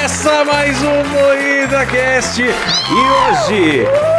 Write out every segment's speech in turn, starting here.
Começa mais um Moída Cast. E hoje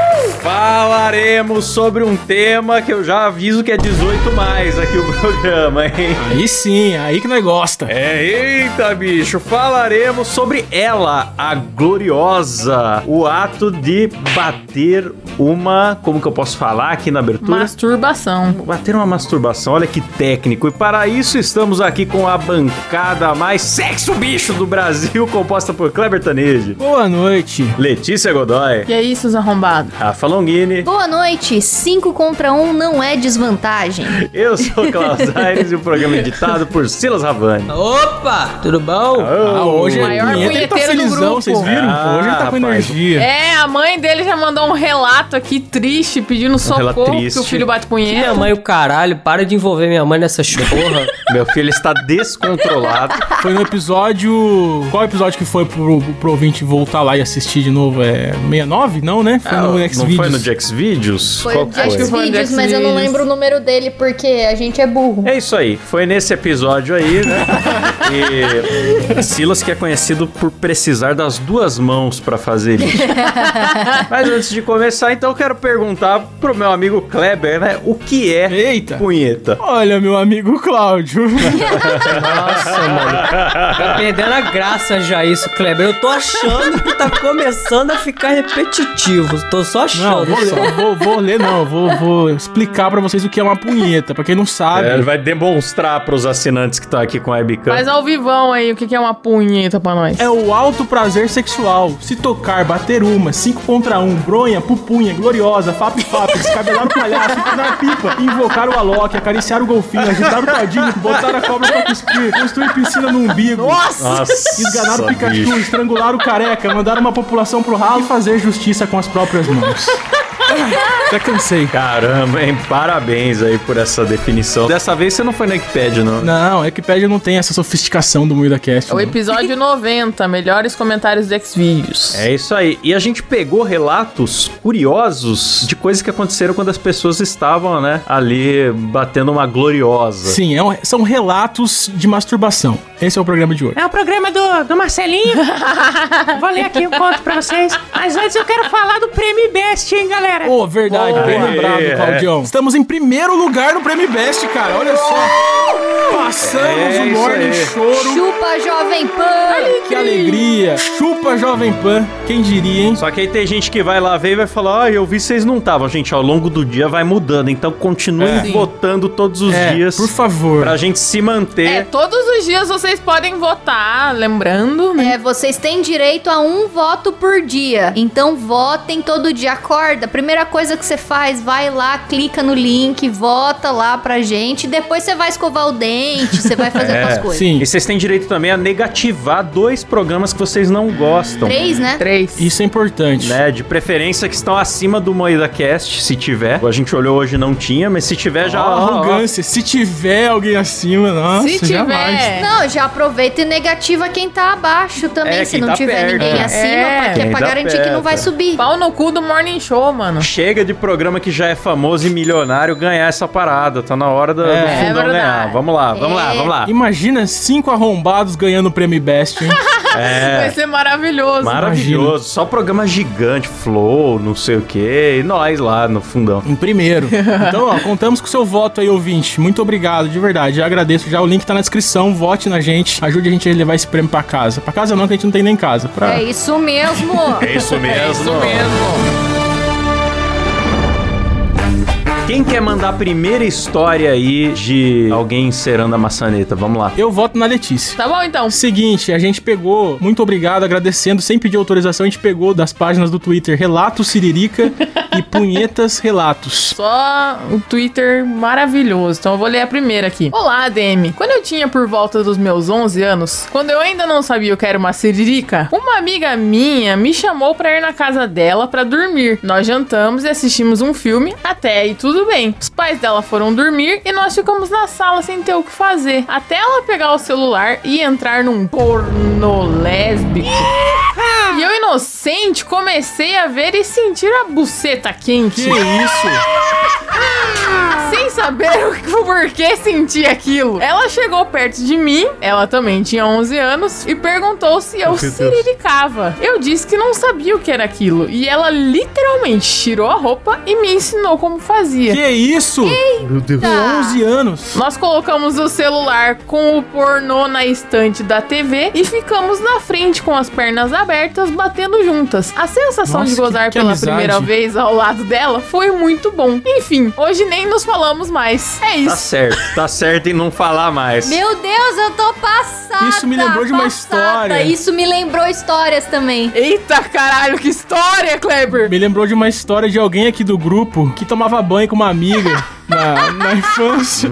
falaremos sobre um tema que eu já aviso que é 18 mais aqui o programa, hein? Aí sim, aí que nós gosta. É, eita bicho, falaremos sobre ela, a gloriosa, o ato de bater uma, como que eu posso falar aqui na abertura? Masturbação. Bater uma masturbação, olha que técnico. E para isso estamos aqui com a bancada mais sexo bicho do Brasil, composta por Kleber Tanid, Boa noite. Letícia Godoy, E aí, seus arrombados? Rafa Longini, Boa noite. 5 contra 1 um não é desvantagem. eu sou o Klaus Aires e o programa é editado por Silas Ravani. Opa, tudo bom? Ah, hoje é maior punheta, ele tá punheteiro do felizão, grupo. vocês viram? Ah, hoje ele tá com rapaz. energia. É, a mãe dele já mandou um relato aqui triste, pedindo relato socorro, triste. que o filho bate punheta. Minha mãe, o caralho, para de envolver minha mãe nessas porra. Meu filho está descontrolado. Foi no episódio... Qual episódio que foi pro, pro ouvinte voltar lá e assistir de novo? É 69? Não, né? Foi no Ah, X não Videos. Foi no Jax Videos? Foi Qual o que Jax foi no mas eu não lembro o número dele porque a gente é burro. É isso aí, foi nesse episódio aí, né? E Silas que é conhecido por precisar das duas mãos pra fazer isso. Mas antes de começar, então eu quero perguntar pro meu amigo Kleber, né? O que é Eita. punheta? Olha, meu amigo Cláudio. Nossa, mano. Tá perdendo a graça já isso, Kleber. Eu tô achando que tá começando a ficar repetitivo. Tô só Não, vou, ler, vou, vou ler não, vou, vou explicar pra vocês o que é uma punheta. Pra quem não sabe, É, ele vai demonstrar pros assinantes que estão aqui com a webcam. Faz ao vivão aí o que é uma punheta pra nós. É o alto prazer sexual. Se tocar, bater uma, cinco contra um, bronha, pupunha, gloriosa, fap fap, descabelar o palhaço, empurrar a pipa, invocar o Alok, acariciar o golfinho, agitar o tadinho, botar a cobra pra cuspir, construir piscina no umbigo. Nossa, Esganar o Pikachu, bicho. estrangular o careca, mandar uma população pro ralo e fazer justiça com as próprias mãos. Já cansei. Caramba, hein? Parabéns aí por essa definição. Dessa vez você não foi na Wikipedia, não. Não, a Wikipedia não tem essa sofisticação do Moída Cast. É o não. episódio 90, melhores comentários do Xvideos. É isso aí. E a gente pegou relatos curiosos de coisas que aconteceram quando as pessoas estavam, né, ali batendo uma gloriosa. Sim, é um- são relatos de masturbação. Esse é o programa de hoje. É o programa do, do Marcelinho. Vou ler aqui o conto pra vocês. Mas antes eu quero falar do Prêmio Best, hein, galera? Ô, verdade, bem lembrado, É. Claudião. Estamos em primeiro lugar no Prêmio Best, cara. Olha só. Passamos É o Morning. Choro. Chupa, Jovem Pan! Que alegria. Chupa Jovem Pan. Quem diria, hein? Só que aí tem gente que vai lá ver e vai falar: Ah, eu vi vocês não estavam. Gente, ao longo do dia vai mudando. Então continuem É. votando todos os É, dias por favor. pra gente se manter. É, todos os dias vocês podem votar, lembrando, né? É, vocês têm direito a um voto por dia. Então votem todo dia. Acorda. Primeira coisa que você faz, vai lá, clica no link, vota lá pra gente. Depois você vai escovar o dente, você vai fazer É, suas coisas. Sim. E vocês têm direito também a negativar dois programas que vocês não gostam. Três, né? Três. Isso é importante. Né, de preferência que estão acima do Moeda Cast, se tiver. A gente olhou hoje não tinha, mas se tiver já. Ó, ó, ó. arrogância. Se tiver alguém acima, nossa, Se jamais. tiver. Não, já aproveita e negativa quem tá abaixo também, É, se não tá tiver perto. ninguém É. acima, É. pra, que é pra tá garantir que não vai perto. subir. Pau no cu do Morning Show, mano. Chega de programa que já é famoso e milionário ganhar essa parada. Tá na hora do, É. do É fundão verdade. ganhar. Vamos lá, vamos lá, É. vamos lá. Imagina cinco arrombados ganhando o Prêmio Best, hein? Vai ser maravilhoso. Maravilhoso. Só programa gigante, Flow, não sei o quê. E nós lá no fundão. Em primeiro. Então, ó, contamos com o seu voto aí, ouvinte. Muito obrigado, de verdade. Já agradeço. Já o link tá na descrição. Vote na gente. Ajude a gente a levar esse prêmio pra casa. Pra casa não, que a gente não tem nem casa. Pra... É isso mesmo. É isso mesmo. É isso mesmo. Quem quer mandar a primeira história aí de alguém encerando a maçaneta? Vamos lá. Eu voto na Letícia. Tá bom, então. Seguinte, a gente pegou, muito obrigado, agradecendo, sem pedir autorização, a gente pegou das páginas do Twitter Relatos Siririca e Punhetas Relatos. Só um Twitter maravilhoso. Então eu vou ler a primeira aqui. Olá, ADM. Quando eu tinha por volta dos meus 11 anos, quando eu ainda não sabia o que era uma siririca, uma amiga minha me chamou pra ir na casa dela pra dormir. Nós jantamos e assistimos um filme, até aí tudo bem. Os pais dela foram dormir e nós ficamos na sala sem ter o que fazer. Até ela pegar o celular e entrar num porno lésbico. E eu, inocente, comecei a ver e sentir a buceta quente. Que isso? Saber o que- por que sentia aquilo. Ela chegou perto de mim, ela também tinha 11 anos, e perguntou se eu siriricava. Eu disse que não sabia o que era aquilo. E ela literalmente tirou a roupa e me ensinou como fazia. Que isso? Meu Deus. Com 11 anos. Nós colocamos o celular com o pornô na estante da TV e ficamos na frente com as pernas abertas, batendo juntas. A sensação Nossa, de gozar que- que pela amizade. primeira vez ao lado dela foi muito bom. Enfim, hoje nem nos falamos mais. É Tá isso. certo, tá certo em não falar mais. Meu Deus, eu tô passada. Isso me lembrou de uma passada. história. Isso me lembrou histórias também. Eita caralho, que história, Kleber! Me lembrou de uma história de alguém aqui do grupo que tomava banho com uma amiga na, na infância.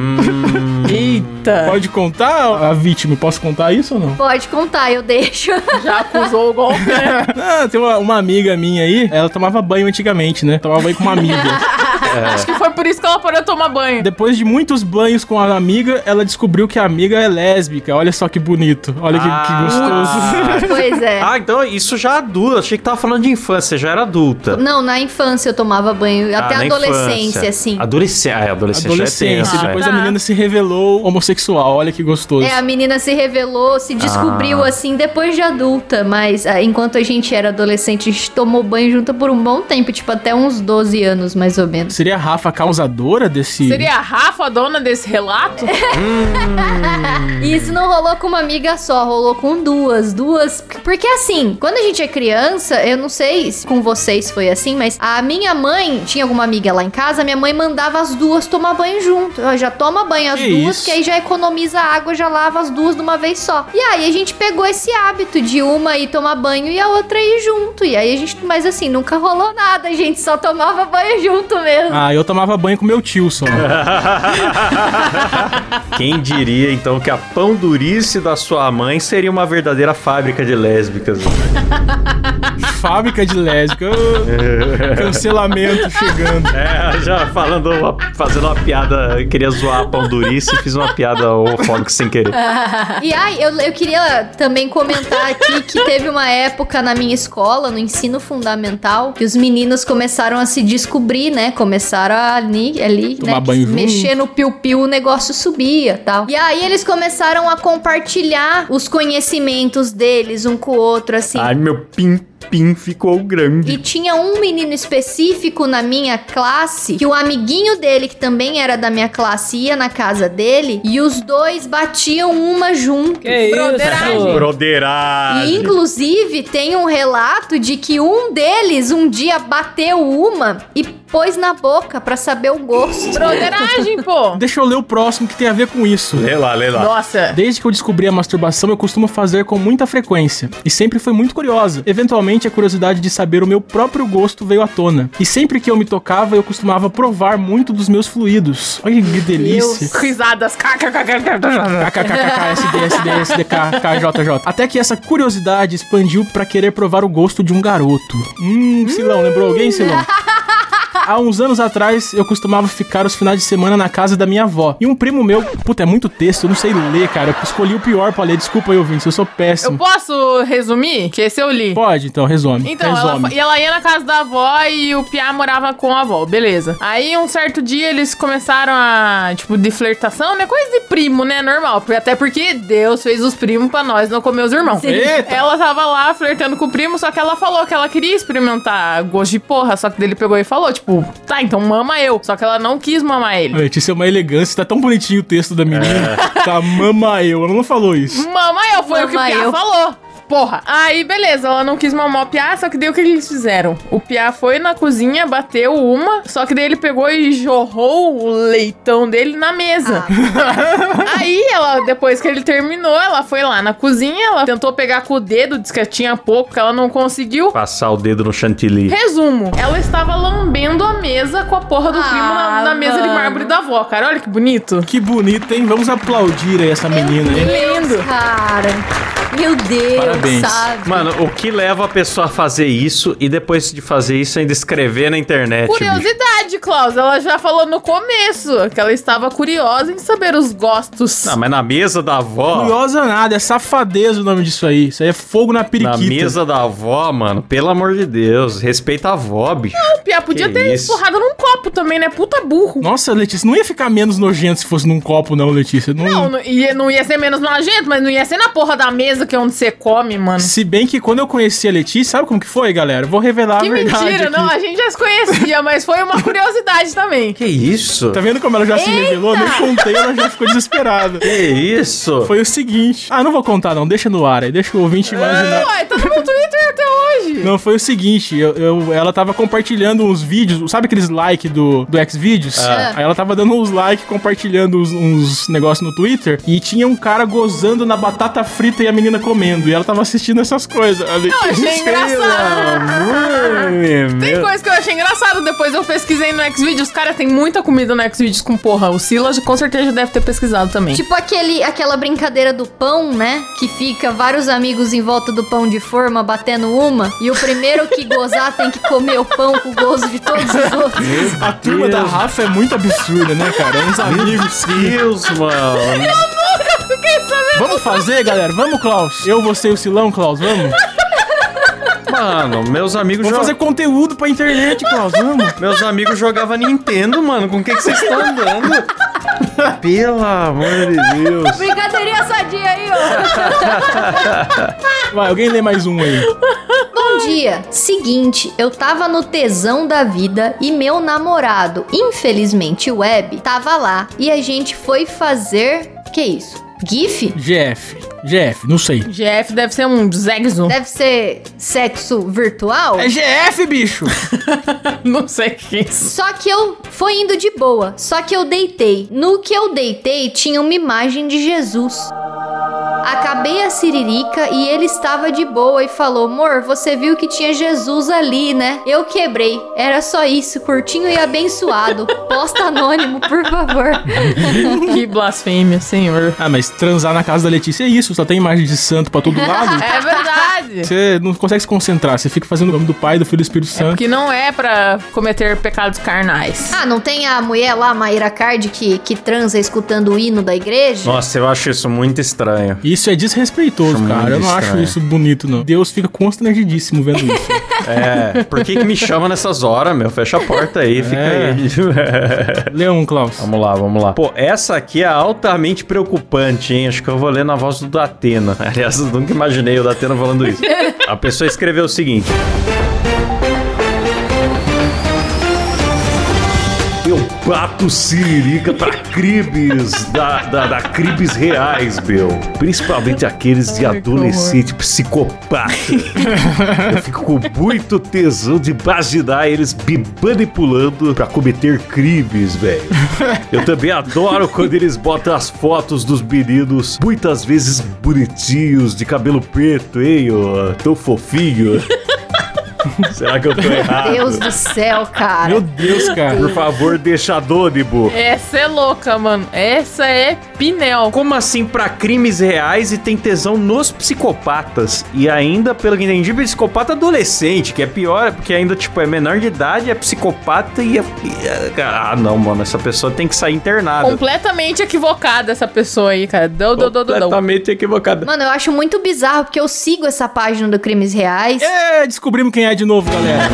Eita! Pode contar a vítima? Posso contar isso ou não? Pode contar, eu deixo. Já acusou o golpe, né? Ah, tem uma, uma amiga minha aí, ela tomava banho antigamente, né? Tomava banho com uma amiga. Acho que foi por isso que ela parou de tomar banho. Depois de muitos banhos com a amiga, ela descobriu que a amiga é lésbica. Olha só que bonito. Olha que, que Ah. gostoso. pois é. Ah, então isso já adulto. Achei que tava falando de infância, já era adulta. Não, na infância eu tomava banho. Até Ah, a na adolescência, infância. assim. Adolescência, ah, é, adolescência, Adolescência. é tenso, Depois é. a menina se revelou homossexual. Olha que gostoso. É, a menina se revelou, se descobriu Ah. assim depois de adulta, mas ah, enquanto a gente era adolescente, a gente tomou banho junto por um bom tempo, tipo até uns 12 anos mais ou menos. Seria a Rafa causadora desse. Seria a Rafa a dona desse relato? E isso não rolou com uma amiga só, rolou com duas, duas. Porque assim, quando a gente é criança, eu não sei se com vocês foi assim, mas a minha mãe tinha alguma amiga lá em casa, minha mãe mandava as duas tomar banho junto. Ó, já toma banho as Que duas, isso? que aí já economiza água, já lava as duas de uma vez só. E aí a gente pegou esse hábito de uma ir tomar banho e a outra ir junto. E aí a gente, mas assim, nunca rolou nada, a gente só tomava banho junto mesmo. Ah, eu tomava banho com meu tio só. Quem diria, então, que a pão durice da sua mãe seria uma verdadeira fábrica de lésbicas. Fábrica de lésbica. Cancelamento chegando. É, já falando, uma- fazendo uma piada, queria zoar a pão durice e fiz uma piada homofóbica sem querer. E ai, eu, eu queria também comentar aqui que teve uma época na minha escola, no ensino fundamental, que os meninos começaram a se descobrir, né? Começaram a ali, ali né? mexer no piu-piu, o negócio subia tal. E aí eles começaram a compartilhar os conhecimentos deles um com o outro, assim. Ai, meu ficou grande. E tinha um menino específico na minha classe que o amiguinho dele, que também era da minha classe, ia na casa dele e os dois batiam uma junto. Que Broderagem. isso? E Broderagem. inclusive tem um relato de que um deles um dia bateu uma e pôs na boca pra saber o gosto. Broderagem, pô. Deixa eu ler o próximo que tem a ver com isso. Lê lá, lê lá. Nossa. Desde que eu descobri a masturbação, eu costumo fazer com muita frequência. E sempre fui muito curiosa. Eventualmente, a curiosidade de saber o meu próprio gosto veio à tona. E sempre que eu me tocava, eu costumava provar muito dos meus fluidos. Olha que delícia. Risadas. KKKK, SD, SD, SDK, KJJ. Até que essa curiosidade expandiu pra querer provar o gosto de um garoto. Hum, Silão, lembrou alguém, Silão? Há uns anos atrás, eu costumava ficar os finais de semana na casa da minha avó. E um primo meu, puta, é muito texto, eu não sei ler, cara. Eu escolhi o pior pra ler. Desculpa aí, ouvinte, eu sou Eu péssimo. posso resumir? Que esse eu li. Pode, então, resume. Então, ela, resume. fa- e ela ia na casa da avó e o Piá morava com a avó, beleza. Aí, um certo dia, eles começaram a, tipo, de flertação, né? Coisa de primo, né? Normal. Porque- Até porque Deus fez os primos pra nós não comer os irmãos. Eita! Ela tava lá flertando com o primo, só que ela falou que ela queria experimentar gosto de porra, só que dele pegou e falou, tipo, tá, então mama eu. Só que ela não quis mamar ele. Letícia é uma elegância, tá tão bonitinho o texto da menina. Tá, mama eu. Ela não falou isso. Mama eu, foi o que o Mama eu. falou. Porra. Aí, beleza, ela não quis mamar o Piá, só que daí o que eles fizeram? O Piá foi na cozinha, bateu uma, só que daí ele pegou e jorrou o leitão dele na mesa. Aí, ela, depois que ele terminou, ela foi lá na cozinha, ela tentou pegar com o dedo, disse que tinha pouco, que ela não conseguiu. Passar o dedo no chantilly. Resumo, ela estava lambendo a mesa com a porra do Ah, primo na, na mesa de mármore da avó, cara. Olha que bonito. Que bonito, hein? Vamos aplaudir aí essa menina, hein? Lindo. Cara, meu Deus. Parabéns. Sabe. Mano, o que leva a pessoa a fazer isso e depois de fazer isso ainda escrever na internet? bicho? Curiosidade, Klaus. Ela já falou no começo que ela estava curiosa em saber os gostos. Ah, mas na mesa da avó. Curiosa nada, é safadeza o nome disso aí. Isso aí é fogo na Na periquita. mesa da avó, mano, pelo amor de Deus, respeita a avó, bicho. O Pia podia Que ter isso? empurrado num copo também, né? Puta burro. Nossa, Letícia, não ia ficar menos nojento se fosse num copo, não, Letícia. Não, Não, não ia, não ia ser menos nojento, mas não ia ser na porra da mesa que é onde você come, mano. Se bem que quando eu conheci a Letícia, sabe como que foi, galera? Vou revelar Que a verdade mentira, aqui. não, a gente já se conhecia, mas foi uma curiosidade também. Que isso? Tá vendo como ela já se revelou? Nem contei, ela já ficou desesperada. Que isso? Foi o seguinte. Ah, não vou contar, não. Deixa no ar aí. Deixa o ouvinte imaginar. Uai, tá no meu Twitter até hoje. Não, foi o seguinte, eu, eu- ela tava compartilhando uns vídeos, sabe aqueles likes do, do Xvideos? Ah. Aí ela tava dando uns likes, compartilhando uns, uns negócios no Twitter, e tinha um cara gozando na batata frita e a menina comendo, e ela tava assistindo essas coisas. A Eu achei engraçado. Tem meu- coisa que eu achei engraçado. Depois eu pesquisei no Xvideos. Cara, tem muita comida no Xvideos com porra. O Silas com certeza deve ter pesquisado também. Tipo aquele, aquela brincadeira do pão, né? Que fica vários amigos em volta do pão de forma batendo uma. E o primeiro que gozar tem que comer o pão com o gozo de todos os outros. A turma da Rafa é muito absurda, né, cara? Uns amigos. Deus, mano. Vamos fazer, galera? Vamos, Klaus? Eu, você e o Silão, Klaus, vamos? Mano, meus amigos Vamos fazer conteúdo pra internet, Klaus, vamos? Meus amigos jogavam Nintendo, mano. Com o que que vocês estão andando? Pelo amor de Deus. Brincadeirinha sadia aí, ó. Vai, alguém lê mais um aí. Bom dia. Seguinte, eu tava no tesão da vida e meu namorado, infelizmente web, tava lá. E a gente foi fazer. Que isso? GIF? GF. GF, não sei. GF deve ser um Zegzo. Deve ser sexo virtual? É GF, bicho! Não sei o que é isso. Só que eu foi indo de boa. Só que eu deitei. No que eu deitei tinha uma imagem de Jesus. Acabei a siririca e ele estava de boa e falou: Amor, você viu que tinha Jesus ali, né? Eu quebrei. Era só isso, curtinho e abençoado. Posta anônimo, por favor. Que blasfêmia, senhor. Ah, mas transar na casa da Letícia é isso, só tem imagem de santo pra todo lado. É verdade. Você não consegue se concentrar, você fica fazendo o nome do Pai, do Filho e do Espírito Santo. Que não é pra cometer pecados carnais. Ah, não tem a mulher lá, Maíra Card, que, que transa escutando o hino da igreja? Nossa, eu acho isso muito estranho. Isso é desrespeitoso, Acho cara. Eu não acho estranho. isso bonito, não. Deus fica constrangidíssimo vendo isso. É, por que, que me chama nessas horas, meu? Fecha a porta aí, fica É. aí. Lê um, Klaus. Vamos lá, vamos lá. Pô, essa aqui é altamente preocupante, hein? Acho que eu vou ler na voz do Datena. Aliás, eu nunca imaginei o Datena falando isso. A pessoa escreveu o seguinte. Eu bato siririca pra cribes da, da, da cribes reais, meu. Principalmente aqueles de adolescente psicopata. Eu fico com muito tesão de imaginar eles me manipulando pra cometer crimes, velho. Eu também adoro quando eles botam as fotos dos meninos, muitas vezes bonitinhos, de cabelo preto, hein, ó, tão fofinho. Será que eu tô errado? Deus do céu, cara. Meu Deus, cara. Por favor, deixa anônimo. Essa é louca, mano. Essa é Pinel. Como assim pra crimes reais e tem tesão nos psicopatas? E ainda, pelo que entendi, psicopata adolescente, que é pior, porque ainda, tipo, é menor de idade, é psicopata e é... é- Ah, não, mano, essa pessoa tem que sair internada. Completamente equivocada essa pessoa aí, cara. Deu, deu, deu, deu. Completamente equivocada. Mano, eu acho muito bizarro, porque eu sigo essa página do Crimes Reais. É, descobrimos quem é de novo, galera.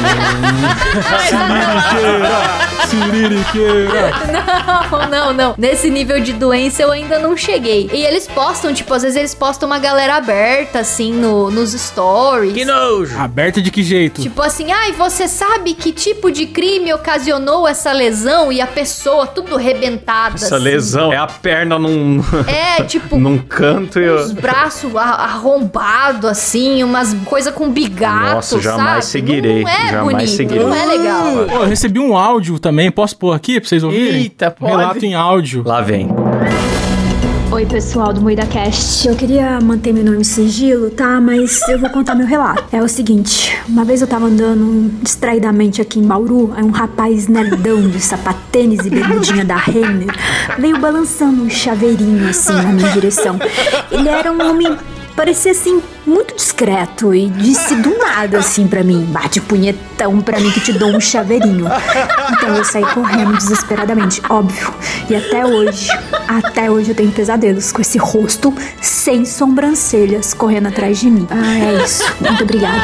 Siririqueira. Não, não, não. Nesse nível de doença eu ainda não cheguei. E eles postam, tipo, às vezes eles postam uma galera aberta, assim, no, nos stories. Que nojo. Aberta de que jeito? Tipo assim, ai, você sabe que tipo de crime ocasionou essa lesão e a pessoa tudo rebentada. Essa assim. lesão é a perna num, É, tipo, num canto e... os eu- braços arrombados, assim, umas coisa com bigato, Nossa, jamais sabe? Seguirei, Não é jamais bonito, seguirei. não é legal. Pô, eu recebi um áudio também, posso pôr aqui pra vocês ouvirem? Eita, pode. Relato em áudio. Lá vem. Oi, pessoal do Moída Cast. Eu queria manter meu nome em sigilo, tá? Mas eu vou contar meu relato. É o seguinte: uma vez eu tava andando distraidamente aqui em Bauru, aí um rapaz nerdão de sapatênis e bermudinha da Renner veio balançando um chaveirinho assim na minha direção. Ele era um homem parecia assim, muito discreto e disse do nada assim pra mim: bate punhetão pra mim que te dou um chaveirinho. Então eu saí correndo desesperadamente, óbvio. E até hoje, até hoje eu tenho pesadelos com esse rosto sem sobrancelhas correndo atrás de mim. Ah, é isso. Muito obrigada.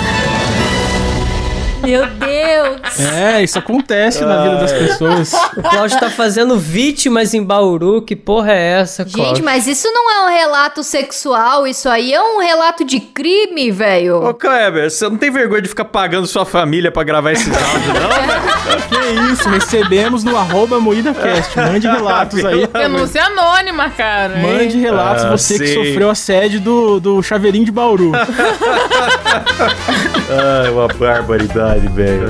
Meu Deus. É, isso acontece na vida das pessoas. O Cláudio tá fazendo vítimas em Bauru. Que porra é essa, Cláudio? Gente, mas isso não é um relato sexual, isso aí é um relato de crime, velho. Ô, Kleber, você não tem vergonha de ficar pagando sua família pra gravar esses áudios, não, velho? Que isso, recebemos no arroba MoídaCast. Mande relatos aí. Denúncia anônima, cara. Mande relatos, Ah, você que sim. sofreu assédio do, do chaveirinho de Bauru. Ai, uma barbaridade, velho.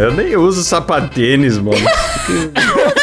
Eu nem uso sapatênis, mano.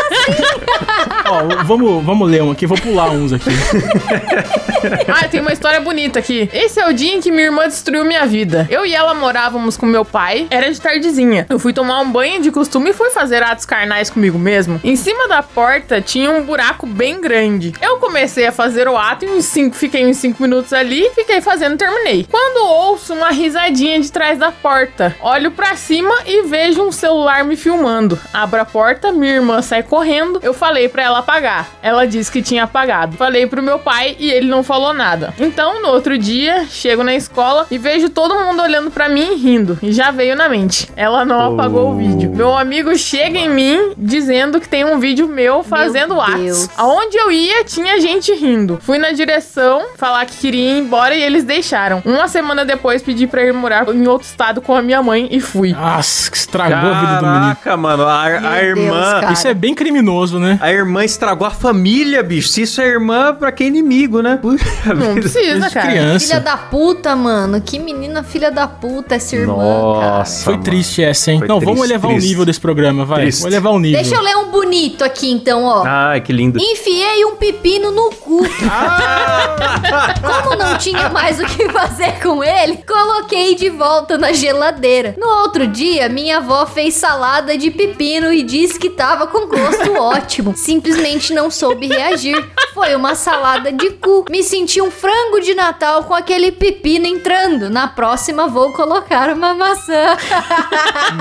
Ó, vamos, vamos ler um aqui, vou pular uns aqui. Ah, tem uma história bonita aqui. Esse é o dia em que minha irmã destruiu minha vida. Eu e ela morávamos com meu pai, era de tardezinha. Eu fui tomar um banho de costume e fui fazer atos carnais comigo mesmo. Em cima da porta tinha um buraco bem grande. Eu comecei a fazer o ato e uns cinco, fiquei uns 5 minutos ali, fiquei fazendo terminei. Quando ouço uma risadinha de trás da porta, olho pra cima e vejo um celular me filmando. Abro a porta, minha irmã sai correndo. Eu falei pra ela apagar. Ela disse que tinha apagado. Falei pro meu pai e ele não falou nada. Então, no outro dia, chego na escola e vejo todo mundo olhando pra mim e rindo. E já veio na mente. Ela não apagou o vídeo. Meu amigo chega em mim dizendo que tem um vídeo meu fazendo Deus. atos. Aonde eu ia, tinha gente rindo. Fui na direção falar que queria ir embora e eles deixaram. Uma semana depois, pedi pra ir morar em outro estado com a minha mãe e fui. Nossa, que estragou a vida do menino. Caraca, mano, a, a Deus, irmã... cara. Isso é bem criminoso, né? A irmã estragou a família, bicho. Se isso é irmã, pra quem é inimigo, né? Puxa Não vida. precisa, cara. criança. Filha da puta, mano. Que menina filha da puta essa irmã, cara. Nossa, Foi mano. triste essa, hein? Foi Não, vamos triste, elevar triste. o nível desse programa, vai. Triste. Vamos elevar o nível. Deixa eu ler um bonito aqui, então, ó. Ai, que lindo. Enfiei um pepino no cu. Como não tinha mais o que fazer com ele, coloquei de volta na geladeira. No outro dia, minha avó fez salada de pepino e disse que tava com gosto ótimo. Simplesmente não soube reagir. Foi uma salada de cu. Me senti um frango de Natal com aquele pepino entrando. Na próxima, vou colocar uma maçã.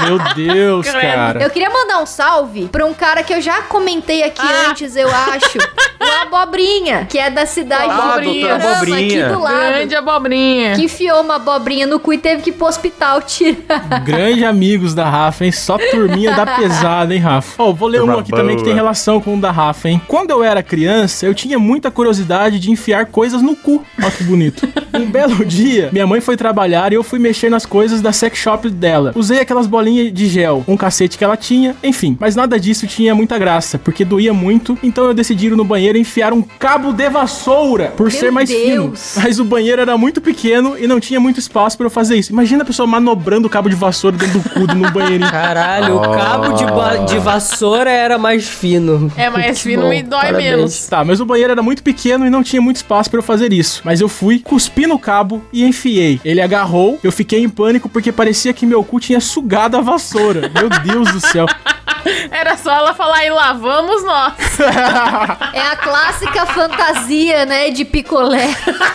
Meu Deus, cara. Eu queria mandar um salve pra um cara que eu já comentei aqui Ah. antes, eu acho. O Abobrinha, que é da cidade Ah, de Abobrinha. aqui do lado. Grande abobrinha. Que enfiou uma abobrinha no cu e teve que ir pro hospital tirar. Grande amigos da Rafa, hein? Só turminha da pesada, hein, Rafa? Ó, vou ler um aqui também que tem boa. relação com o da Rafa, hein? Quando eu era criança, eu tinha muita curiosidade de enfiar coisas no cu. Ó que bonito. Um belo dia, minha mãe foi trabalhar e eu fui mexer nas coisas da sex shop dela. Usei aquelas bolinhas de gel, um cacete que ela tinha, enfim. Mas nada disso tinha muita graça, porque doía muito, então eu decidi ir no banheiro enfiar um cabo de vassoura, por Meu ser mais Deus. fino. Mas o banheiro era muito pequeno e não tinha muito espaço pra eu fazer isso. Imagina a pessoa manobrando o cabo de vassoura dentro do cu no banheirinho. Caralho, o cabo de, ba- de vassoura era mais fino. É mais Fino bom, e dói parabéns. menos. Tá, mas o banheiro era muito pequeno e não tinha muito espaço pra eu fazer isso. Mas eu fui, cuspi no cabo e enfiei. Ele agarrou, eu fiquei em pânico porque parecia que meu cu tinha sugado a vassoura. Meu Deus do céu. Era só ela falar e lá vamos nós. É a clássica fantasia, né, de picolé.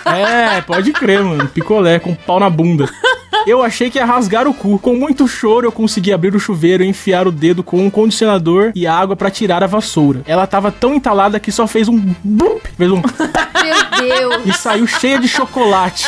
É, pode crer, mano. Picolé com pau na bunda. Eu achei que ia rasgar o cu. Com muito choro, eu consegui abrir o chuveiro e enfiar o dedo com um condicionador e água pra tirar a vassoura. Ela tava tão entalada que só fez um blup, fez um Meu Deus. e saiu cheia de chocolate.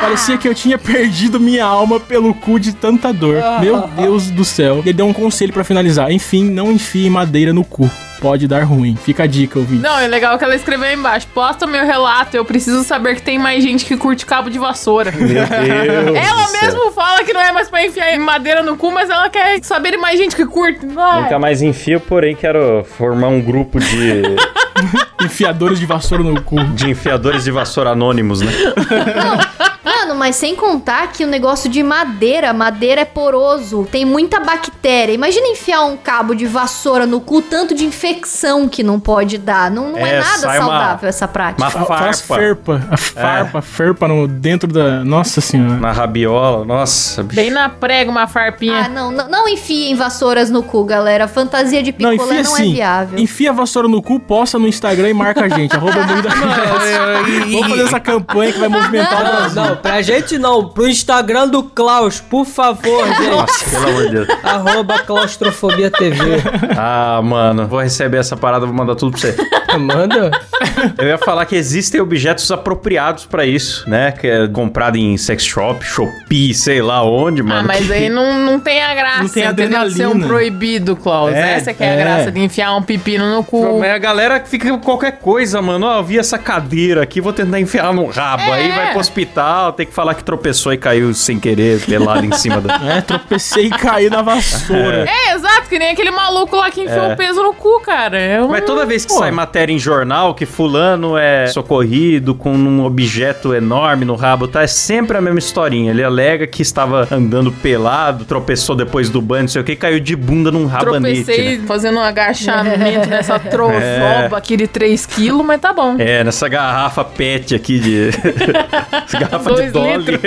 Parecia que eu tinha perdido minha alma pelo cu de tanta dor. Meu Deus do céu. Ele deu um conselho pra finalizar. Enfim, não enfie madeira no cu. Pode dar ruim. Fica a dica, ouvinte. Não, é legal que ela escreveu aí embaixo. Posta meu relato, eu preciso saber que tem mais gente que curte cabo de vassoura. Meu Deus. Ela mesmo fala que não é mais pra enfiar madeira no cu, mas ela quer saber de mais gente que curte. Nunca mais enfio, porém quero formar um grupo de, Enfiadores de vassoura no cu. de enfiadores de vassoura anônimos, né? Mano, mas sem contar que o negócio de madeira, madeira é poroso, tem muita bactéria. Imagina enfiar um cabo de vassoura no cu, tanto de infecção que não pode dar. Não, não é, É, nada sai uma- saudável essa prática. uma Faz farpa ferpa. A farpa, a ferpa no, dentro da. Nossa senhora. na rabiola. Nossa, bicho. Bem na prega, uma Ah, farpinha. não, não, não enfiem vassouras no cu, galera. Fantasia de Não, picolé enfia não, assim. é viável. Enfia a vassoura no cu, posta no Instagram e marca a gente. Arroba. Vamos fazer essa campanha que vai movimentar o Não, Brasil. não, pra gente não. Pro Instagram do Klaus, por favor, gente. Nossa, pelo amor de Deus. Arroba Claustrofobia TV. Ah, mano, vou receber essa parada, vou mandar tudo pra você. Manda. Eu ia falar que existem objetos apropriados pra isso, né? Que é comprado em sex shop, Shopee, sei lá onde, mano. Ah, mas que- aí não, não tem a graça, Não tem? De ser um adrenalina. proibido, Klaus. É, Essa que é, a é. graça de enfiar um pepino no cu. Mas a galera fica com qualquer coisa, mano. Ó, eu vi essa cadeira aqui, vou tentar enfiar no rabo. É. Aí vai pro hospital, tem que falar que tropeçou e caiu sem querer, pelado em cima da. É, tropecei e caí na vassoura. É, exato, que nem aquele maluco lá que enfiou o peso no cu, cara. É um... Mas toda vez que Pô. sai matéria em jornal que fulano é socorrido com um objeto enorme no rabo, tá? É sempre a mesma historinha. Ele alega que estava andando pelado, tropeçou depois do banho, não sei o que, caiu de bunda num rabanete. Tropecei né? fazendo um agachamento nessa trozoba aqui de 3kg, mas tá bom. É, nessa garrafa pet aqui de. Garrafa de Dolly.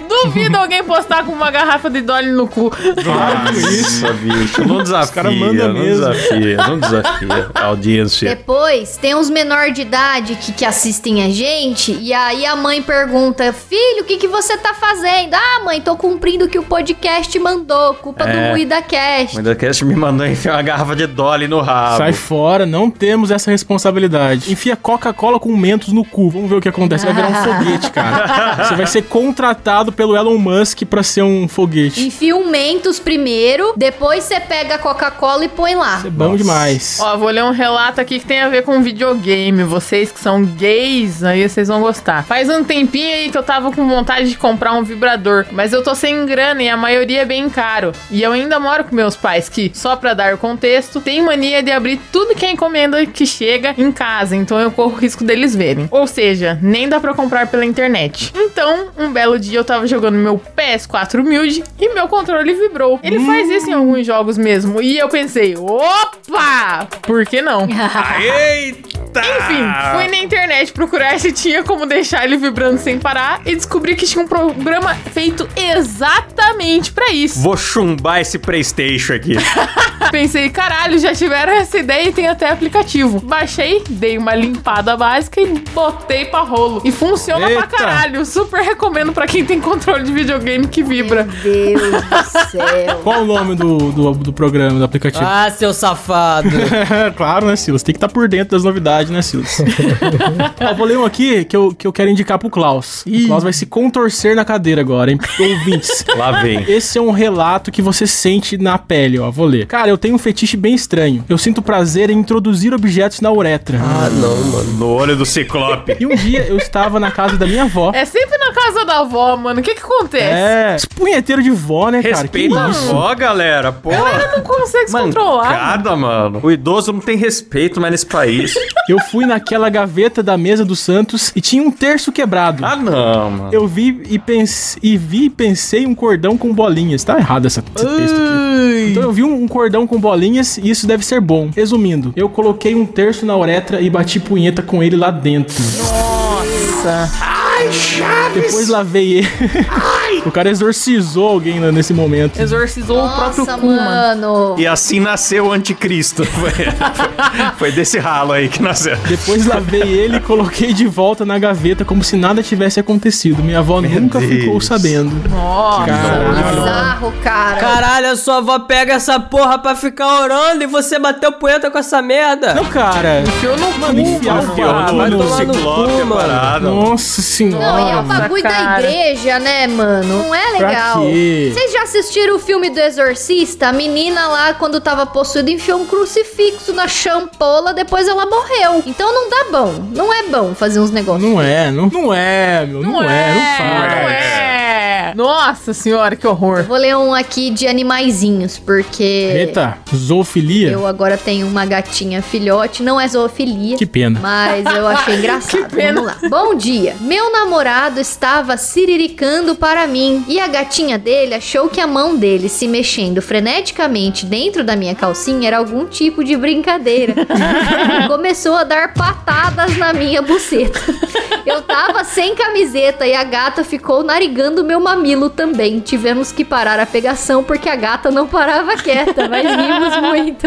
Duvido alguém postar com uma garrafa de Dolly no cu. Nossa, bicho. Não desafia. caras mandam não mesmo. desafia, não desafia a audiência. Depois, tem uns menor de idade que, que assistem a gente, e aí a mãe pergunta: Filho, o que, que você tá fazendo? Ah, mãe, tô cumprindo o que o podcast mandou, culpa do É. Moída Cast. O Cast me mandou enfiar uma garrafa de Dolly no rabo. Sai fora, não temos essa responsabilidade. Enfia Coca-Cola com mentos no cu. Vamos ver o que acontece. Vai virar um foguete, cara. Você vai ser contratado pelo Elon Musk pra ser um foguete. Enfia um Mentos primeiro, depois você pega a Coca-Cola e põe lá. Isso é bom demais. Ó, vou ler um relato aqui que tem a ver com videogame. Vocês que são gays, aí vocês vão gostar. Faz um tempinho aí que eu tava com vontade de comprar um vibrador, mas eu tô sem grana e a maioria é bem caro. E eu ainda moro com meus pais, que, só pra dar contexto, tem mania de abrir tudo que é encomenda que chega em casa, então eu corro o risco deles verem. Ou seja, nem dá pra comprar pela internet. Então, um belo dia eu tava jogando meu PS4 humilde e meu controle vibrou. Ele faz isso em alguns jogos mesmo. E eu pensei, opa! Por que não? Eita! Enfim, fui na internet procurar se tinha como deixar ele vibrando sem parar e descobri que tinha um programa feito exatamente pra isso. Vou chumbar esse Playstation aqui. Pensei, caralho, já tiveram essa ideia e tem até aplicativo. Baixei, dei uma limpada básica e botei pra rolo. E funciona Eita. pra caralho. Super recomendo pra quem tem controle de videogame que vibra. Deus do céu. Qual o nome do, do, do programa, do aplicativo? Ah, seu safado. claro, né, Silas? Tem que estar por dentro das novidades, né, Silas? Ó, vou ler um aqui que eu, que eu quero indicar pro Klaus. O Klaus vai se contorcer na cadeira agora, hein? Ouvintes. Lá vem. Esse é um relato que você sente na pele, ó. Vou ler. Cara, eu tenho um fetiche bem estranho. Eu sinto prazer em introduzir objetos na uretra. ah, não, mano. No olho do Ciclope. E um dia eu estava na casa da minha avó. É sempre na casa da avó, mano. O que que acontece? É, esse punheteiro de vó, né, cara? Que Respeita a isso? avó, galera. Porra. Não consegue se controlar. Mancada, mano. O idoso não tem respeito mais nesse país. Eu fui naquela gaveta da mesa do Santos e tinha um terço quebrado. ah, não, mano. Eu vi e pensei, e vi e pensei um cordão com bolinhas. Tá errado essa, esse texto aqui. Então eu vi um, um cordão com bolinhas e isso deve ser bom. Resumindo, eu coloquei um terço na uretra e bati punheta com ele lá dentro. Nossa. Depois lavei ele. O cara exorcizou alguém né, nesse momento. Exorcizou o próprio Nossa, cu, mano. E assim nasceu o anticristo. Foi, foi desse ralo aí que nasceu. Depois lavei ele e coloquei de volta na gaveta como se nada tivesse acontecido. Minha avó nunca Deus. ficou sabendo. Nossa. Caralho. Bizarro, cara. Caralho, a sua avó pega essa porra pra ficar orando e você bateu punheta com essa merda. Não, cara. Enfiou no Mano, cu, enfiar mano. o Enfiou no vai tomar no Ciclope cu, mano. parada. Nossa senhora. Não, e é o Nossa, bagulho da igreja, né, mano? Não é legal. Vocês já assistiram o filme do Exorcista? A menina lá, quando tava possuída, enfiou um crucifixo na champola, depois ela morreu. Então não dá bom. Não é bom fazer uns negócios. Não é, não, não é, meu. Não, é, não faz. Não é. Nossa senhora, que horror. Vou ler um aqui de animaizinhos, porque Eita, zoofilia? eu agora tenho uma gatinha filhote, não é zoofilia. Que pena. Mas eu achei engraçado. Que pena. Vamos lá. Bom dia. Meu namorado estava siriricando para mim e a gatinha dele achou que a mão dele se mexendo freneticamente dentro da minha calcinha era algum tipo de brincadeira. Começou a dar patadas na minha buceta. Eu tava sem camiseta e a gata ficou narigando meu mamilo também. Tivemos que parar a pegação porque a gata não parava quieta, mas rimos muito.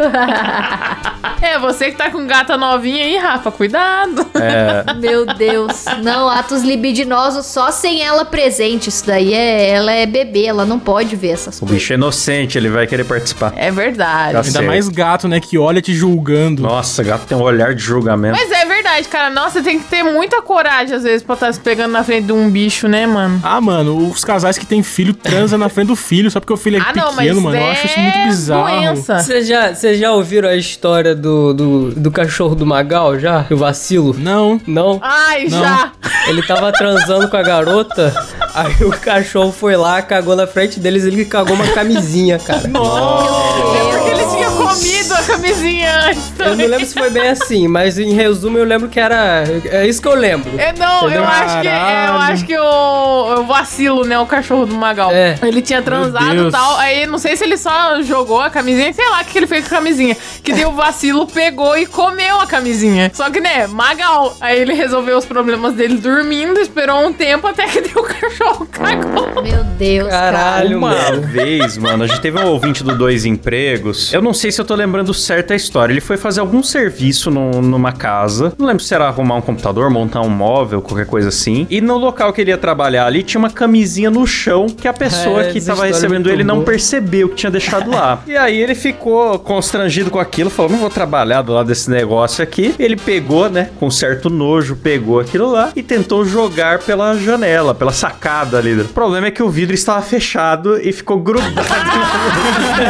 É, você que tá com gata novinha aí, Rafa, cuidado. É, Meu Deus. Não, atos libidinosos só sem ela presente. Isso daí é. Ela é bebê, ela não pode ver essas o coisas. bicho é inocente, ele vai querer participar. É verdade. Tá Ainda certo. mais gato, né? Que olha te julgando. Nossa, gato tem um olhar de julgamento. Mas é verdade, cara. Nossa, tem que ter muita coragem, às vezes, pra estar se pegando na frente de um bicho, né, mano? Ah, mano, os casais que têm filho transam na frente do filho só porque o filho é Ah, pequeno, não, mas mano. Eu é acho isso muito bizarro. doença. Vocês já, já ouviram a história do, do, do cachorro do Magal já? O vacilo? Não. Não? Ai, Não. já. Ele tava transando com a garota, aí o cachorro foi lá, cagou na frente deles ele cagou uma camisinha, cara. É porque ele tinha comido a camisinha antes Eu não também. lembro se foi bem assim, mas em resumo eu lembro que era. É isso que eu lembro. É, não, eu acho que, é, eu acho que o, o vacilo, né? O cachorro do Magal. É. Ele tinha transado e tal. Aí não sei se ele só jogou a camisinha, sei lá o que ele fez com a camisinha. Que deu o vacilo, pegou e comeu a camisinha. Só que, né, Magal. Aí ele resolveu os problemas dele dormindo, esperou um tempo até que deu o cachorro cagou. Meu Deus. cara. Caralho, Uma mano. vez, mano, a gente teve um ouvinte do Dois Empregos. Eu não sei se eu tô lembrando certo a história. Ele foi fazer algum serviço no- numa casa. Não lembro se era arrumar um computador, montar um móvel, qualquer coisa assim. E no local que ele ia trabalhar ali, tinha uma camisinha no chão que a pessoa É, que tava é recebendo ele não percebeu que tinha deixado lá. e aí ele ficou constrangido com aquilo, falou: não vou trabalhar do lado desse negócio aqui. Ele pegou, né, com certo nojo, pegou aquilo lá e tentou jogar pela janela, pela sacada ali. O problema é que o vidro estava fechado e ficou grudado.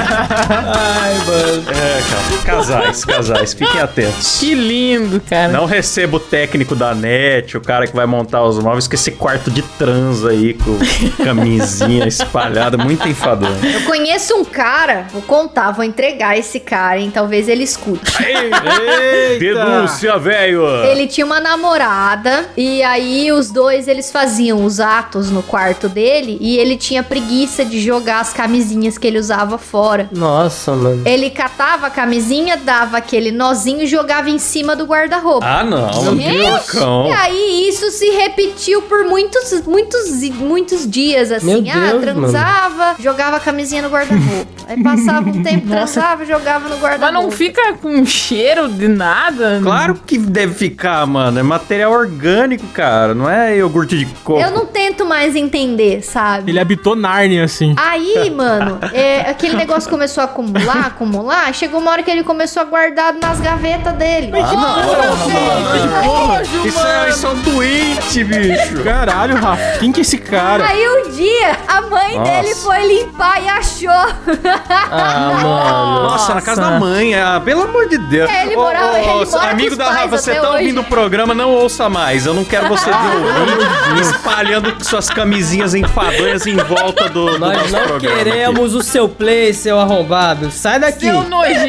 Ai, mano. é, cara. Casais, casais, fiquem atentos. Que lindo, cara. Não receba o técnico da net, o cara que vai montar os móveis, com esse quarto de trans aí, com camisinha espalhada, muito enfadonho. Eu conheço um cara, vou contar, vou entregar esse cara, hein? Talvez ele escute. Denúncia, velho! Ele tinha uma namorada e aí os dois eles faziam os atos no quarto dele e ele tinha preguiça de jogar as camisinhas que ele usava fora. Nossa, mano. Ele catava a camisinha, dava aquele nozinho e jogava em cima do guarda-roupa. Ah, não, que loucão. E aí isso se repetiu por muitos, muitos, muitos dias, assim. Meu ah, Deus, transava, jogava a camisinha no guarda-roupa. aí passava um tempo, transava, jogava no Mas guarda-roupa. não fica com cheiro de nada? Claro que deve ficar, mano. É material orgânico, cara. Não é iogurte de coco. Eu não tento mais entender, sabe? Ele habitou Nárnia, assim. Aí, mano, é, aquele negócio começou a acumular, acumular. Chegou uma hora que ele começou a guardar nas gavetas dele. Ah, Nojo, Isso é, isso é um doente, bicho. Caralho, Rafa. Quem que é esse cara? Aí um dia a mãe Nossa. dele foi limpar e achou. Ah, mano. Nossa, na casa da mãe. Ah, pelo amor de Deus. É, ele morava- ele mora com amigo os da Rafa, você tá hoje. ouvindo o programa, não ouça mais. Eu não quero você de ouvir espalhando suas camisinhas enfadonhas em volta do, do Nós não queremos o seu play, seu arrombado. Sai daqui. Seu nojento,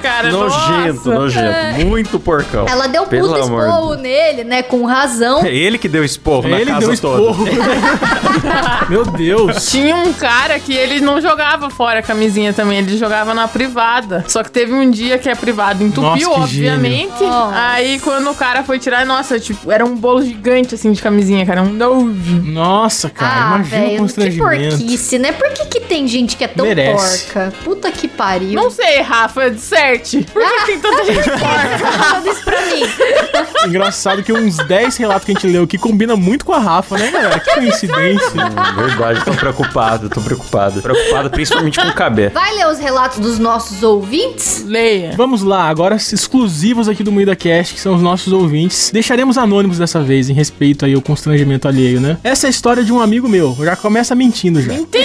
cara. Nojento, nossa. nojento. Muito porcão. Ela deu Pelo puta amor de esporro nele, né? Com razão. É ele que deu esporro na Ele casa deu toda. esporro. Meu Deus. Tinha um cara que ele não jogava fora a camisinha também, ele jogava na privada. Só que teve um dia que a privada entupiu, Nossa, que obviamente. Nossa. Aí quando o cara foi tirar, nossa, tipo, era um bolo gigante assim de camisinha, cara. Um nojo. Nossa, cara. ah, imagina o velho, que constrangimento. porquice, né? Por que, que tem gente que é tão Merece. porca? Puta que pariu. Não sei, Rafa, disserte. Por que tem tanta gente porca? Isso pra mim. Engraçado que uns 10 relatos que a gente leu aqui combina muito com a Rafa, né, galera? Que coincidência. Hum, Verdade, tô preocupado, tô preocupado. Preocupado principalmente com o cabé. Vai ler os relatos dos nossos ouvintes? Leia. Vamos lá, agora exclusivos aqui do Moída Cast, que são os nossos ouvintes. Deixaremos anônimos dessa vez, em respeito aí ao constrangimento alheio, né? Essa é a história de um amigo meu. Já começa mentindo já. Mentira!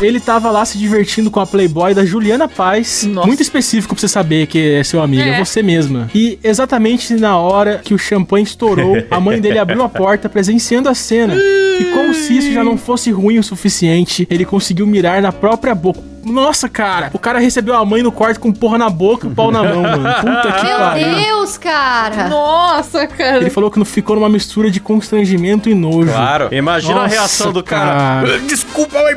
Ele tava lá se divertindo com a Playboy da Juliana Paz. Nossa. Muito específico pra você saber que é seu amigo, é. É. você mesma. E exatamente na hora que o champanhe estourou, a mãe dele abriu a porta presenciando a cena. E como se isso já não fosse ruim o suficiente, ele conseguiu mirar na própria boca. Nossa, cara, o cara recebeu a mãe no quarto com porra na boca e o pau na mão, mano. Puta que Meu pariu. Deus, cara. Nossa, cara. Ele falou que não ficou numa mistura de constrangimento e nojo. Claro. Imagina a Nossa, reação do cara. cara. Desculpa, mãe.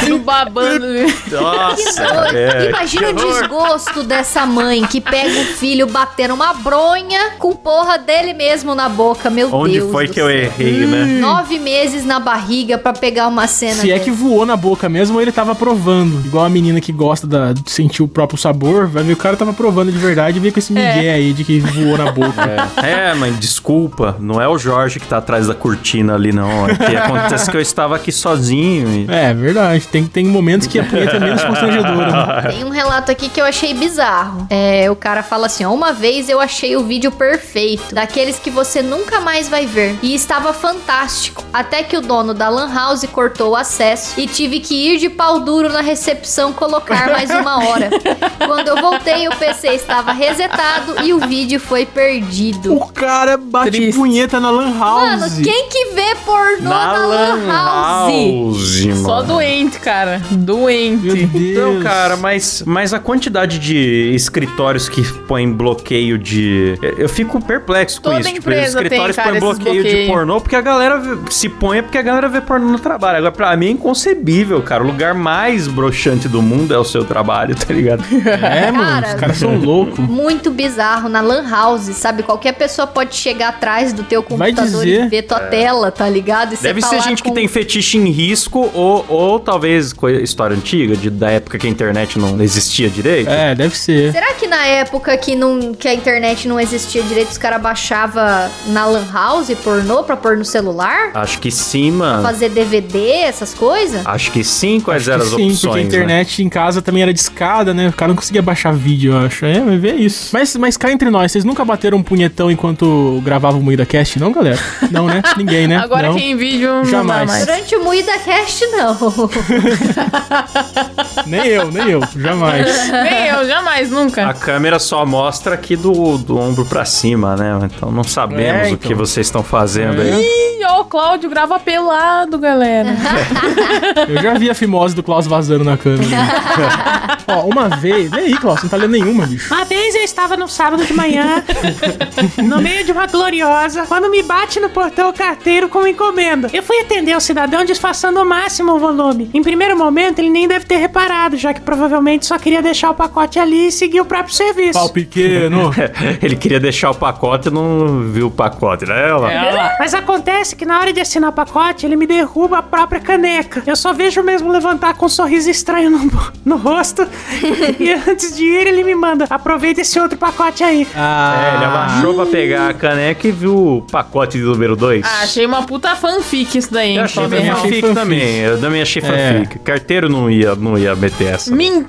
Filho babando. Nossa. Doido. é. Imagina o desgosto dessa mãe que pega o filho batendo uma bronha com porra dele mesmo na boca. Meu Onde Deus. foi do que eu céu. errei, né? Nove meses na barriga pra pegar uma cena Se é dessa. que voou na boca mesmo, ou ele tava provando. Igual a menina que gosta da- de sentir o próprio sabor, vai ver o cara tava provando de verdade e veio com esse migué aí de que voou na boca. É, mãe, desculpa. Não é o Jorge que tá atrás da cortina ali, não. É que acontece que eu estava aqui sozinho. e- É, verdade. Tem, tem momentos que a punheta é menos constrangedora. né? Tem um relato aqui que eu achei bizarro. É, o cara fala assim: ó, uma vez eu achei o vídeo perfeito, daqueles que você nunca mais vai ver. E estava fantástico. Até que o dono da Lan House cortou o acesso e tive que ir de pau duro na recepção colocar mais uma hora. Quando eu voltei, o PC estava resetado e o vídeo foi perdido. O cara bate Triste. punheta na Lan House. Mano, quem que vê pornô na, Na Lan Lan House? House, mano. Só doente, cara. Doente. Meu Deus. Então, cara, mas, mas a quantidade de escritórios que põem bloqueio de. Eu fico perplexo com Toda isso. Tipo, os empresa tem, escritórios cara, põem esses bloqueio de pornô porque a galera se põe é porque a galera vê pornô no trabalho. Agora, pra mim é inconcebível, cara. O lugar mais broxante do mundo é o seu trabalho, tá ligado? É, mano, Cara, os caras são loucos. muito bizarro na lan house, sabe? Qualquer pessoa pode chegar atrás do teu computador dizer. e ver tua tela, tá ligado? E Deve ser gente que com- tem fetiche em risco ou, ou talvez coisa, história antiga, de, da época que a internet não existia direito. É, deve ser. Será que na época que, não, que a internet não existia direito, os caras baixavam na lan house pornô pra pôr no celular? Acho que sim, mano. Fazer DVD, essas coisas? Acho que sim, quais eram as Sim, opções. A né? internet em casa também era discada, né? O cara não conseguia baixar vídeo, eu acho. É, mas vê isso. Mas, mas cá entre nós, vocês nunca bateram um punhetão enquanto gravavam o Moída Cast, não, galera? Não, né? Ninguém, né? Agora não. aqui em vídeo não Jamais. dá mais. Durante o Moída Cast, não. Nem eu, nem eu. Jamais. Nem eu, jamais, nunca. A câmera só mostra aqui do, do ombro pra cima, né? Então não sabemos É, o então. que vocês estão fazendo aí. Ih, ó, o Cláudio grava pelado, galera. Eu já vi a fimose do Klaus vazando na câmera. Ó, uma vez. Vem aí, Klaus, você não tá lendo nenhuma, bicho. Uma vez eu estava no sábado de manhã, no meio de uma gloriosa, quando me bate no portão o carteiro com uma encomenda. Eu fui atender o cidadão disfarçando ao máximo o volume. Em primeiro momento, ele nem deve ter reparado, já que provavelmente só queria deixar o pacote ali e seguir o próprio serviço. Pau pequeno. Ele queria deixar o pacote e não viu o pacote, né? Ela? Ela. Mas acontece que na hora de assinar o pacote, ele me derruba a própria caneca. Eu só vejo mesmo levantar com um sorriso estranho no, no rosto. e antes de ir, ele me manda: aproveita esse outro pacote aí. Ah, É, ele abaixou pra pegar a caneca e viu o pacote de número 2. Ah, achei uma puta fanfic isso daí, hein? Eu achei bem fanfic, fanfic. também. Eu também achei É. fanfic. Carteiro não ia, não ia meter essa. Mentira!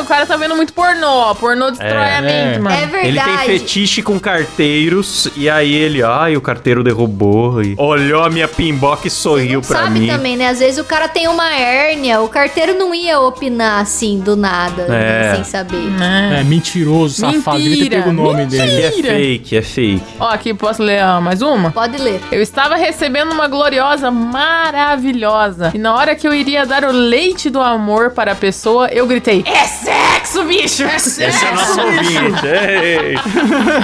O cara tá vendo muito pornô, ó. Pornô destrói É. a mente, É. mano. É verdade. Ele tem fetiche com carteiros e aí ele, ai, o carteiro derrubou e olhou a minha pimboca e sorriu pra Sabe mim. também, né? Às vezes o cara tem uma hérnia, o carteiro não ia opinar assim, do nada, É. né, sem saber. É. É, mentiroso, safado. Mentira, pego o nome mentira. dele. É fake, é fake. Ó, aqui, posso ler ó, mais uma? Pode ler. Eu estava recebendo uma gloriosa maravilhosa. E na hora que eu iria dar o leite do amor para a pessoa, eu gritei: É sexo, bicho! É sexo! Esse é o nosso ouvinte. Ei.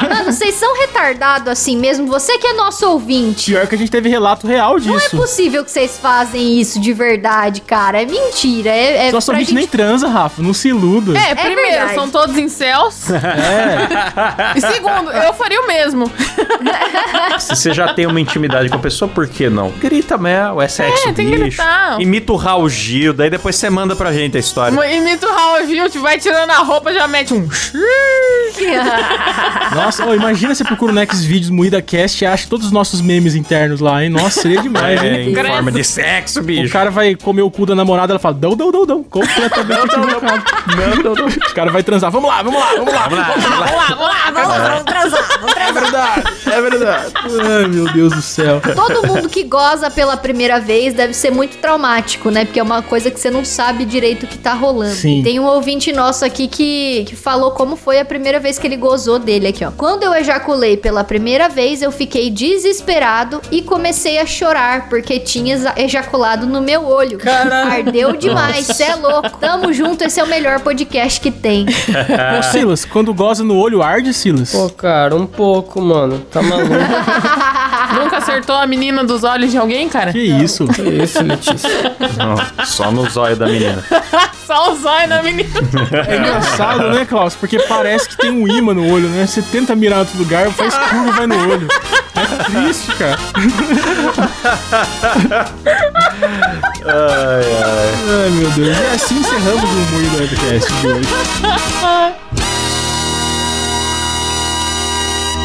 Mano, vocês são retardados assim mesmo? Você que é nosso ouvinte. Pior que a gente teve relato real Não é disso. possível que vocês fazem isso de verdade, cara. É mentira. É, é Nosso ouvinte gente... nem transa, Rafa. Não se iluda. É, primeiro, verdade. são todos incels. É. E segundo, eu faria o mesmo. Se você já tem uma intimidade com a pessoa, por que não? Grita mesmo, é sexo, É, tem que bicho. gritar. Imita o Raul Gil, daí depois você manda pra gente a história. Imita o Raul Gil, vai tirando a roupa, já mete um. Nossa, ó, imagina você procura no Xvideos Moída Cast e acha todos os nossos memes internos lá, hein? Nossa, seria demais, É, hein? em forma de sexo, O bicho. cara vai comer o cu da namorada, ela fala, dão, dão, dão, dão. Completamente equivocado. Não, não, não. Os caras vão transar. Vamos lá, vamos lá, vamos lá. Vamos lá, vamos lá. Vamos lá, vamos lá, vamos lá. Vamos transar, vamos É transar. verdade, é verdade. Ai, meu Deus do céu. Todo mundo que goza pela primeira vez deve ser muito traumático, né? Porque é uma coisa que você não sabe direito o que tá rolando. Sim. Tem um ouvinte nosso aqui que, que falou como foi a primeira vez que ele gozou dele aqui, ó. Quando eu ejaculei pela primeira vez, eu fiquei desesperado e comecei a chorar porque tinha ejaculado no meu olho. Caralho. Ardeu demais, cê é louco. Tamo junto, esse é o melhor podcast que tem. Ô, Silas, quando goza no olho, arde, Silas? Pô, cara, um pouco, mano. Tá maluco. Nunca acertou a menina dos olhos de alguém, cara? Que isso? que isso, Letícia? Não, só no zóio da menina. Só os olhos da menina. É engraçado, né, Klaus? Porque parece que tem um imã no olho, né? Você tenta mirar em outro lugar, faz curva e vai no olho. É triste, cara. Ai, ai. Ai, meu Deus. E assim encerramos o Moído Webcast de hoje.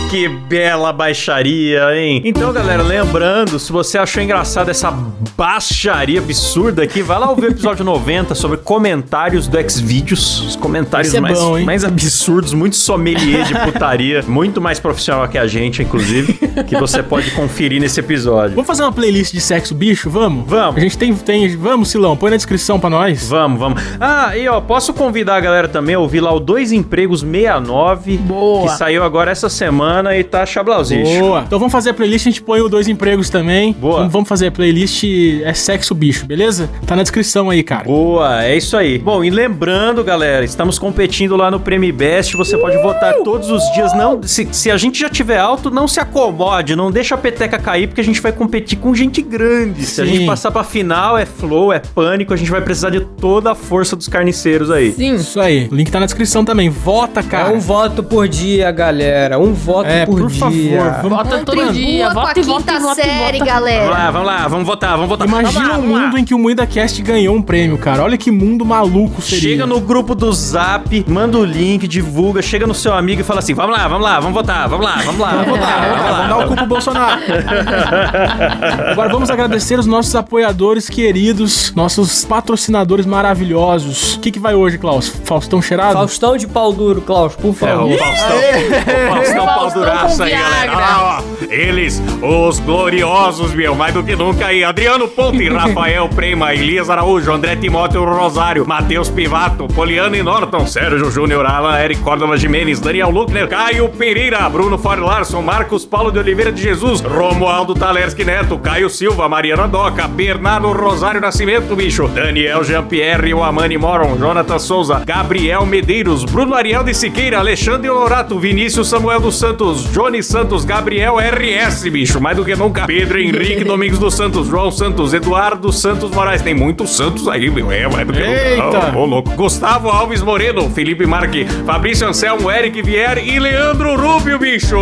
Que bela baixaria, hein? Então, galera, lembrando, se você achou engraçado essa baixaria absurda aqui, vai lá ouvir o episódio 90 sobre comentários do Xvideos. Os comentários é mais, bom, mais absurdos, muito sommelier de putaria, muito mais profissional que a gente, inclusive, que você pode conferir nesse episódio. Vamos fazer uma playlist de sexo bicho? Vamos? Vamos. A gente tem, tem... Vamos, Silão, põe na descrição pra nós. Vamos, vamos. Ah, e ó, posso convidar a galera também a ouvir lá o Dois Empregos 69, Boa. que saiu agora essa semana e tá chablausístico. Boa. Então vamos fazer a playlist, a gente põe o dois empregos também. Boa. Vamos, vamos fazer a playlist é sexo bicho, beleza? Tá na descrição aí, cara. Boa, é isso aí. Bom, e lembrando, galera, estamos competindo lá no Prêmio Best. Você pode votar todos os dias. Não, se, se a gente já tiver alto, não se acomode, não deixa a peteca cair, porque a gente vai competir com gente grande. Se a Sim. gente passar pra final, é flow, é pânico. A gente vai precisar de toda a força dos carniceiros aí. Sim. Isso aí. O link tá na descrição também. Vota, É cara. um voto por dia, galera. Um voto É, por, por dia. favor, vamos- Vota todo dia. Contribua com a Vota e vota quinta e vota série, vota. Vamos galera. lá, vamos lá, vamos votar, vamos votar. Imagina Vamos lá, um vamos lá. mundo em que o Muida Cast ganhou um prêmio, cara. Olha que mundo maluco seria. Chega no grupo do Zap, manda o link, divulga, chega no seu amigo e fala assim: vamos lá, vamos lá, vamos votar, vamos lá, vamos lá, vamos votar, vamos lá. Vamos dar o cu pro Bolsonaro. Agora vamos agradecer os nossos apoiadores queridos, nossos patrocinadores maravilhosos. O que, que vai hoje, Klaus? Faustão cheirado? Faustão de pau duro, Klaus, por É, favor. o Faustão, o Faustão pau Faustão com aí, galera. Lá, ó. Eles, os gloriosos, meu, mais do que nunca aí. Adriano Ponte, Rafael Prema, Elias Araújo, André Timóteo Rosário, Matheus Pivato, Poliano e Norton, Sérgio Júnior, Alan, Eric Córdova Jimenez, Daniel Luckner, Caio Pereira, Bruno For Larson, Marcos Paulo de Oliveira de Jesus, Romualdo Talerski Neto, Caio Silva, Mariana Doca, Bernardo Rosário Nascimento, bicho, Daniel Jean-Pierre, Amani Moron, Jonathan Souza, Gabriel Medeiros, Bruno Ariel de Siqueira, Alexandre Honorato, Vinícius Samuel dos Santos, Johnny Santos, Gabriel RS, bicho, mais do que nunca, Pedro Henrique Domingos dos Santos, João Santos, Eduardo Santos Moraes, tem muitos Santos aí, meu, é mais do que Eita. nunca. Ô, louco. Gustavo Alves Moreno, Felipe Marque, Fabrício Anselmo, Eric Vier e Leandro Rubio, bicho.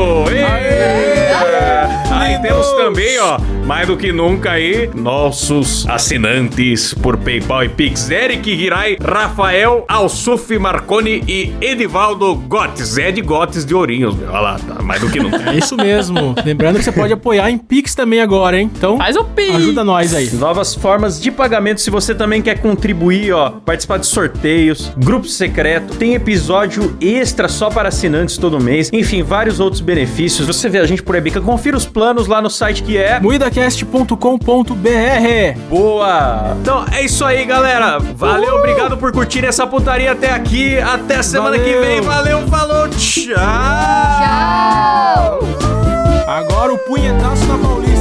Aí temos também, ó, mais do que nunca aí, nossos assinantes por PayPal e Pix, Eric Girai, Rafael Alsuf Marconi e Edivaldo Gotes, Ed Gotes de Ourinhos, meu. Olha lá, tá mais do que nunca. É isso mesmo. Lembrando que você pode apoiar em Pix também agora, hein? Então, Faz o pi. ajuda nós aí. Novas formas de pagamento se você também quer contribuir, ó, participar de sorteios, grupo secreto, tem episódio extra só para assinantes todo mês, enfim, vários outros benefícios. Você vê a gente por Ebica, confira os planos lá no site que é Moidacast.com.br Boa! Então é isso aí, galera. Valeu, obrigado por curtir essa putaria até aqui. Até semana que Valeu. vem. Valeu, falou, tchau! Tchau. Agora o punhetaço da Paulista.